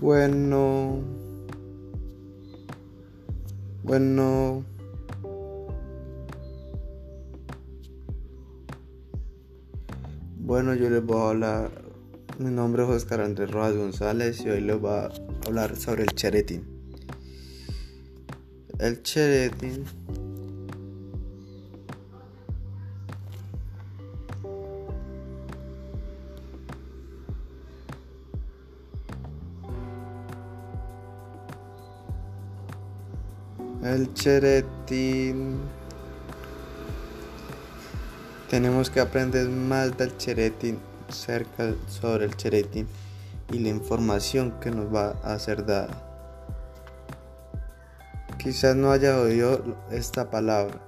Bueno, bueno, bueno, yo les voy a hablar. Mi nombre es Oscar Andrés Rojas González y hoy les voy a hablar sobre el cheretín. El cheretín El cheretín. Tenemos que aprender más del cheretín, cerca sobre el cheretín y la información que nos va a ser dada. Quizás no haya oído esta palabra.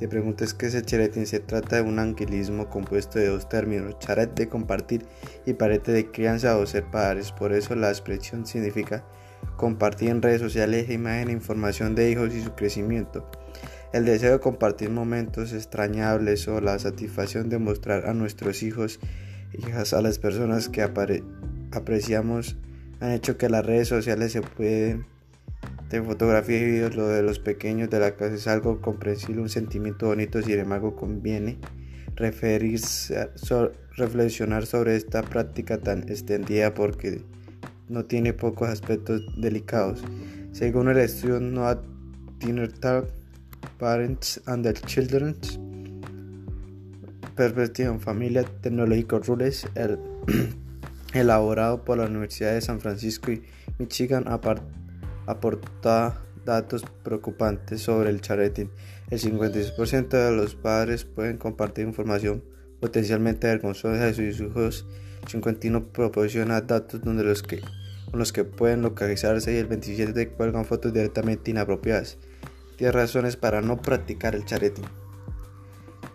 Te preguntes qué es el cheretín. Se trata de un anquilismo compuesto de dos términos, charet de compartir y parete de crianza o ser padres. Por eso la expresión significa compartir en redes sociales imagen e información de hijos y su crecimiento. El deseo de compartir momentos extrañables o la satisfacción de mostrar a nuestros hijos hijas a las personas que apreciamos han hecho que las redes sociales se pueden de fotografías y videos lo de los pequeños de la casa es algo comprensible, un sentimiento bonito, sin embargo conviene reflexionar sobre esta práctica tan extendida porque no tiene pocos aspectos delicados. Según el estudio No Dinner Talk, Parents and the Children's Perspective en Familia Tecnológico Rules, el, elaborado por la Universidad de San Francisco y Michigan, aporta datos preocupantes sobre el charreting. El 56% de los padres pueden compartir información potencialmente vergonzosa de sus hijos 51 proporciona datos donde los que, con los que pueden localizarse y el 27 cuelgan fotos directamente inapropiadas. Tiene razones para no practicar el charetín.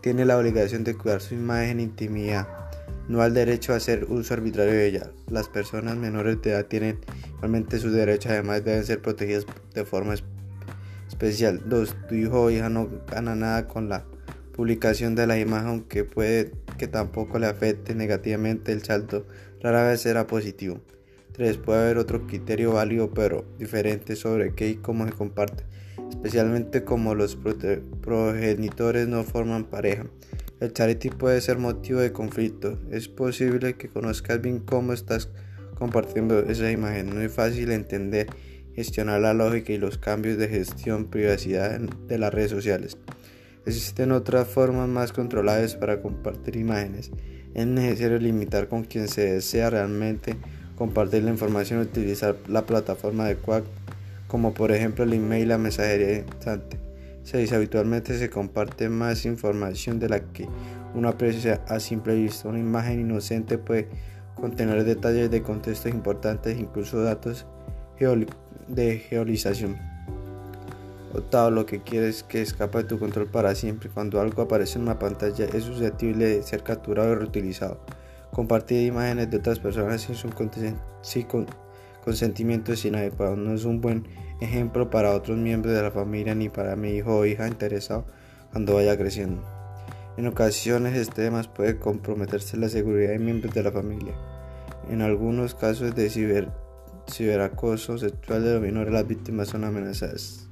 Tiene la obligación de cuidar su imagen e intimidad, no al derecho a hacer uso arbitrario de ella. Las personas menores de edad tienen igualmente sus derechos, además deben ser protegidas de forma especial. 2. Tu hijo o hija no gana nada con la publicación de la imagen, aunque puede que tampoco le afecte negativamente el salto, rara vez será positivo. 3. Puede haber otro criterio válido pero diferente sobre qué y cómo se comparte, especialmente como los progenitores no forman pareja. El charity puede ser motivo de conflicto. Es posible que conozcas bien cómo estás compartiendo esa imagen. No es fácil entender, gestionar la lógica y los cambios de gestión privacidad de las redes sociales. Existen otras formas más controladas para compartir imágenes. Es necesario limitar con quien se desea realmente compartir la información y utilizar la plataforma adecuada, como por ejemplo el email y la mensajería instante. 6. Habitualmente se comparte más información de la que uno aprecia a simple vista. Una imagen inocente puede contener detalles de contextos importantes, incluso datos de geolización. Octavo, lo que quieres que escapa de tu control para siempre. Cuando algo aparece en una pantalla es susceptible de ser capturado y reutilizado. Compartir imágenes de otras personas sin su consentimiento es inadecuado. No es un buen ejemplo para otros miembros de la familia ni para mi hijo o hija interesado cuando vaya creciendo. En ocasiones este tema puede comprometerse la seguridad de miembros de la familia. En algunos casos de ciber, ciberacoso sexual de los menores las víctimas son amenazadas.